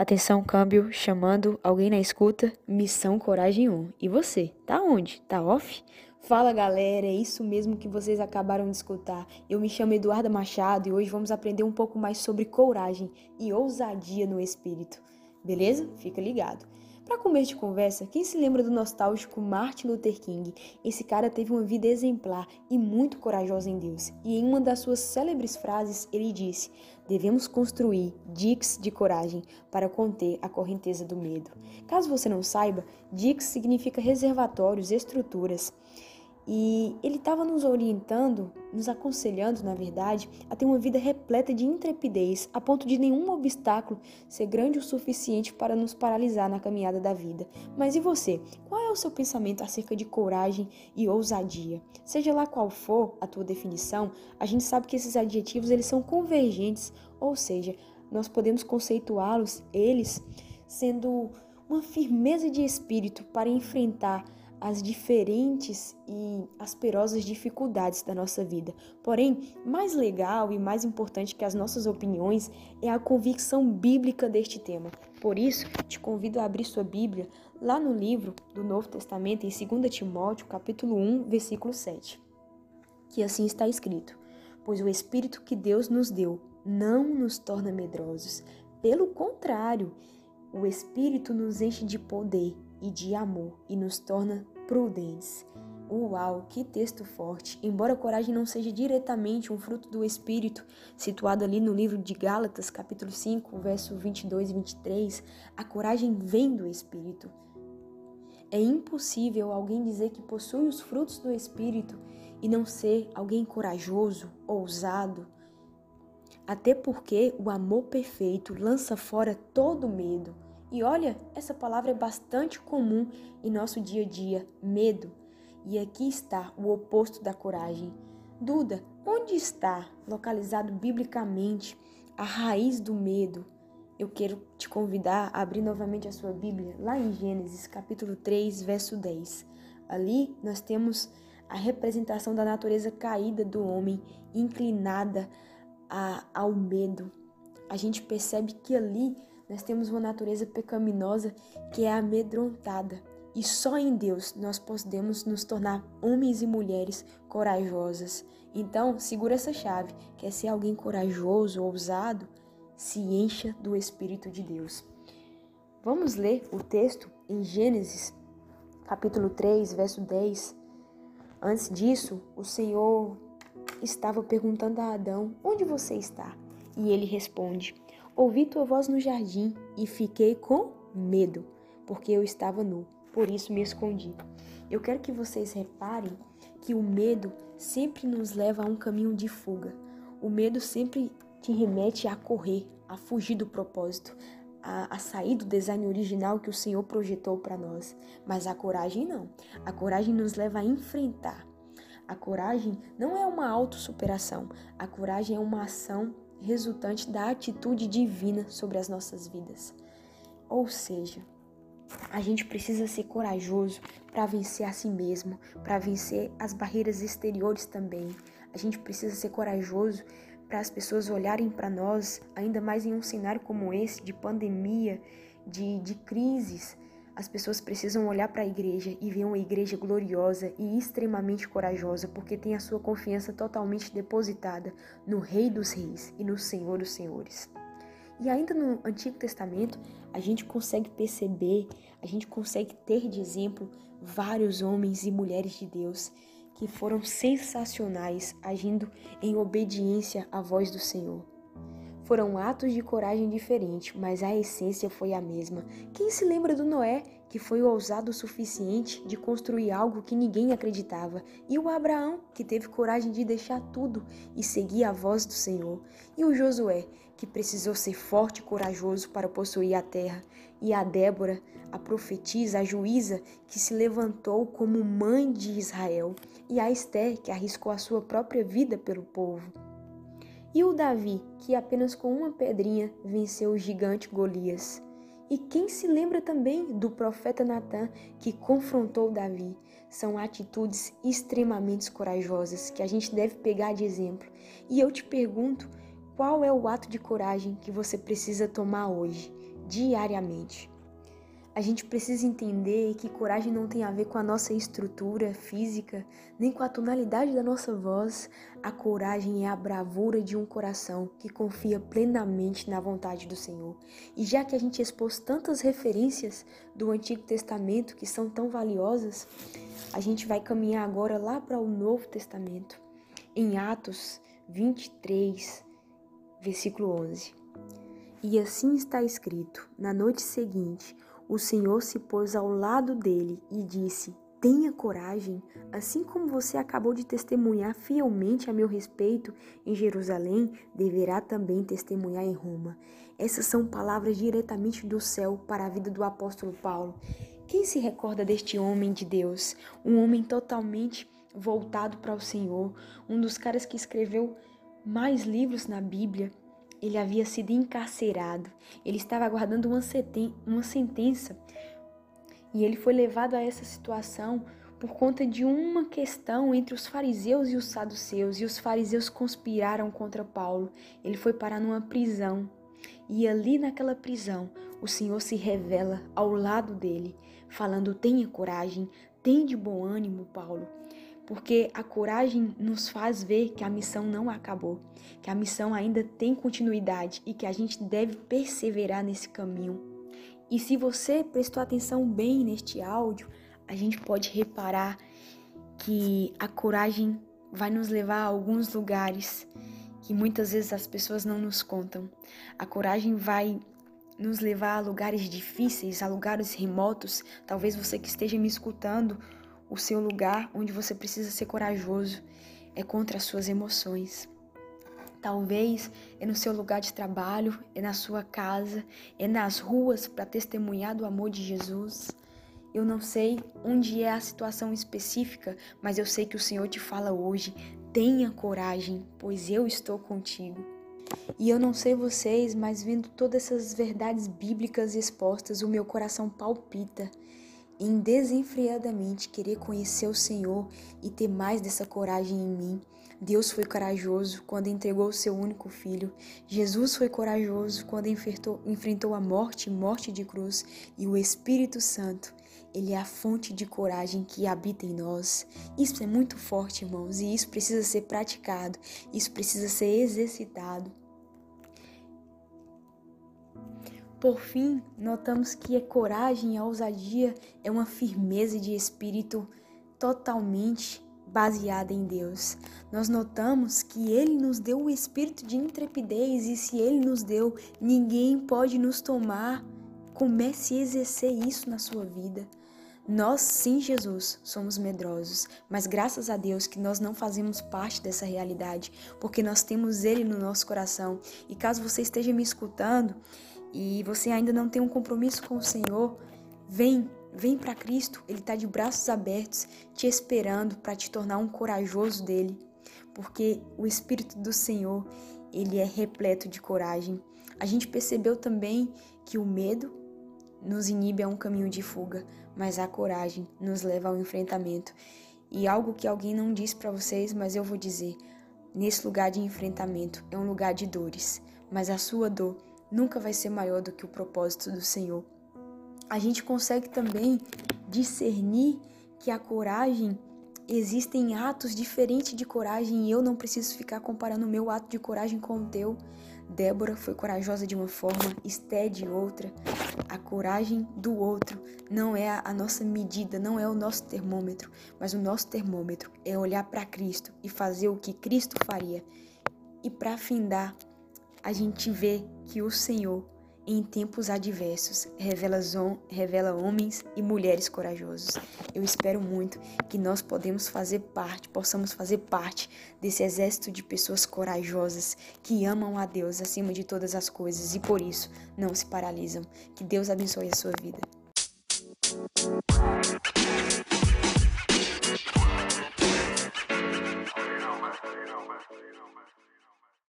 Atenção, câmbio, chamando alguém na escuta, missão Coragem 1. E você, tá onde? Tá off? Fala galera, é isso mesmo que vocês acabaram de escutar. Eu me chamo Eduarda Machado e hoje vamos aprender um pouco mais sobre coragem e ousadia no espírito. Beleza? Fica ligado. Para começo de conversa, quem se lembra do nostálgico Martin Luther King? Esse cara teve uma vida exemplar e muito corajosa em Deus. E em uma das suas célebres frases, ele disse: Devemos construir diques de coragem para conter a correnteza do medo. Caso você não saiba, diques significa reservatórios, estruturas. E ele estava nos orientando, nos aconselhando, na verdade, a ter uma vida repleta de intrepidez, a ponto de nenhum obstáculo ser grande o suficiente para nos paralisar na caminhada da vida. Mas e você? Qual é o seu pensamento acerca de coragem e ousadia? Seja lá qual for a tua definição, a gente sabe que esses adjetivos eles são convergentes, ou seja, nós podemos conceituá-los eles sendo uma firmeza de espírito para enfrentar as diferentes e asperosas dificuldades da nossa vida. Porém, mais legal e mais importante que as nossas opiniões é a convicção bíblica deste tema. Por isso, te convido a abrir sua Bíblia lá no livro do Novo Testamento, em 2 Timóteo, capítulo 1, versículo 7. Que assim está escrito: Pois o Espírito que Deus nos deu não nos torna medrosos. Pelo contrário, o Espírito nos enche de poder e de amor e nos torna prudentes. Uau, que texto forte! Embora a coragem não seja diretamente um fruto do Espírito, situado ali no livro de Gálatas, capítulo 5, verso 22 e 23, a coragem vem do Espírito. É impossível alguém dizer que possui os frutos do Espírito e não ser alguém corajoso, ousado. Até porque o amor perfeito lança fora todo medo. E olha, essa palavra é bastante comum em nosso dia a dia: medo. E aqui está o oposto da coragem. Duda, onde está localizado biblicamente a raiz do medo? Eu quero te convidar a abrir novamente a sua Bíblia, lá em Gênesis, capítulo 3, verso 10. Ali nós temos a representação da natureza caída do homem, inclinada a, ao medo. A gente percebe que ali nós temos uma natureza pecaminosa que é amedrontada. E só em Deus nós podemos nos tornar homens e mulheres corajosas. Então, segura essa chave. Quer ser alguém corajoso, ousado? Se encha do Espírito de Deus. Vamos ler o texto em Gênesis, capítulo 3, verso 10. Antes disso, o Senhor estava perguntando a Adão: Onde você está? E ele responde: Ouvi tua voz no jardim e fiquei com medo, porque eu estava nu, por isso me escondi. Eu quero que vocês reparem que o medo sempre nos leva a um caminho de fuga. O medo sempre te remete a correr, a fugir do propósito, a, a, sair do design original que o Senhor projetou para nós. Mas a coragem não. A coragem nos leva a enfrentar. A coragem não é uma autossuperação. A coragem é uma ação resultante da atitude divina sobre as nossas vidas. Ou seja, a gente precisa ser corajoso para vencer a si mesmo, para vencer as barreiras exteriores também. A gente precisa ser corajoso para as pessoas olharem para nós, ainda mais em um cenário como esse, de pandemia, de, de crises, as pessoas precisam olhar para a igreja e ver uma igreja gloriosa e extremamente corajosa, porque tem a sua confiança totalmente depositada no Rei dos Reis e no Senhor dos Senhores. E ainda no Antigo Testamento, a gente consegue perceber, a gente consegue ter de exemplo vários homens e mulheres de Deus que foram sensacionais agindo em obediência à voz do Senhor. Foram atos de coragem diferentes, mas a essência foi a mesma. Quem se lembra do Noé, que foi ousado o suficiente de construir algo que ninguém acreditava, e o Abraão, que teve coragem de deixar tudo e seguir a voz do Senhor, e o Josué, que precisou ser forte e corajoso para possuir a terra, e a Débora, a profetisa, a juíza, que se levantou como mãe de Israel, e a Esther, que arriscou a sua própria vida pelo povo. E o Davi, que apenas com uma pedrinha venceu o gigante Golias. E quem se lembra também do profeta Natã, que confrontou Davi? São atitudes extremamente corajosas que a gente deve pegar de exemplo. E eu te pergunto, qual é o ato de coragem que você precisa tomar hoje? diariamente. A gente precisa entender que coragem não tem a ver com a nossa estrutura física, nem com a tonalidade da nossa voz. A coragem é a bravura de um coração que confia plenamente na vontade do Senhor. E já que a gente expôs tantas referências do Antigo Testamento que são tão valiosas, a gente vai caminhar agora lá para o Novo Testamento, em Atos 23, versículo 11. E assim está escrito: na noite seguinte, o Senhor se pôs ao lado dele e disse: Tenha coragem, assim como você acabou de testemunhar fielmente a meu respeito em Jerusalém, deverá também testemunhar em Roma. Essas são palavras diretamente do céu para a vida do apóstolo Paulo. Quem se recorda deste homem de Deus? Um homem totalmente voltado para o Senhor, um dos caras que escreveu mais livros na Bíblia, ele havia sido encarcerado, ele estava aguardando uma, uma sentença e ele foi levado a essa situação por conta de uma questão entre os fariseus e os saduceus, e os fariseus conspiraram contra Paulo. Ele foi parar numa prisão. E ali naquela prisão, o Senhor se revela ao lado dele, falando: "Tenha coragem, tenha de bom ânimo, Paulo porque a coragem nos faz ver que a missão não acabou, que a missão ainda tem continuidade e que a gente deve perseverar nesse caminho. E se você prestou atenção bem neste áudio, a gente pode reparar que a coragem vai nos levar a alguns lugares que muitas vezes as pessoas não nos contam. A coragem vai nos levar a lugares difíceis, a lugares remotos. Talvez você que esteja me escutando o seu lugar onde você precisa ser corajoso é contra as suas emoções. Talvez é no seu lugar de trabalho, é na sua casa, é nas ruas para testemunhar do amor de Jesus. Eu não sei onde é a situação específica, mas eu sei que o Senhor te fala hoje: tenha coragem, pois eu estou contigo. E eu não sei vocês, mas vendo todas essas verdades bíblicas expostas, o meu coração palpita em desenfreadamente querer conhecer o Senhor e ter mais dessa coragem em mim. Deus foi corajoso quando entregou o seu único filho. Jesus foi corajoso quando enfrentou, enfrentou a morte, morte de cruz. E o Espírito Santo, ele é a fonte de coragem que habita em nós. Isso é muito forte, irmãos, e isso precisa ser praticado, isso precisa ser exercitado. Por fim, notamos que a coragem e a ousadia é uma firmeza de espírito totalmente baseada em Deus. Nós notamos que Ele nos deu o espírito de intrepidez e se Ele nos deu, ninguém pode nos tomar. Comece a exercer isso na sua vida. Nós, sim, Jesus, somos medrosos, mas graças a Deus que nós não fazemos parte dessa realidade, porque nós temos Ele no nosso coração. E caso você esteja me escutando e você ainda não tem um compromisso com o Senhor, vem, vem para Cristo. Ele está de braços abertos, te esperando para te tornar um corajoso dele, porque o Espírito do Senhor ele é repleto de coragem. A gente percebeu também que o medo nos inibe a um caminho de fuga, mas a coragem nos leva ao enfrentamento. E algo que alguém não disse para vocês, mas eu vou dizer: nesse lugar de enfrentamento é um lugar de dores, mas a sua dor nunca vai ser maior do que o propósito do Senhor. A gente consegue também discernir que a coragem existem atos diferentes de coragem e eu não preciso ficar comparando o meu ato de coragem com o teu. Débora foi corajosa de uma forma, Esté de outra. A coragem do outro não é a nossa medida, não é o nosso termômetro, mas o nosso termômetro é olhar para Cristo e fazer o que Cristo faria. E para findar, a gente vê que o Senhor, em tempos adversos, revela, revela homens e mulheres corajosos. Eu espero muito que nós podemos fazer parte, possamos fazer parte desse exército de pessoas corajosas que amam a Deus acima de todas as coisas e por isso não se paralisam. Que Deus abençoe a sua vida.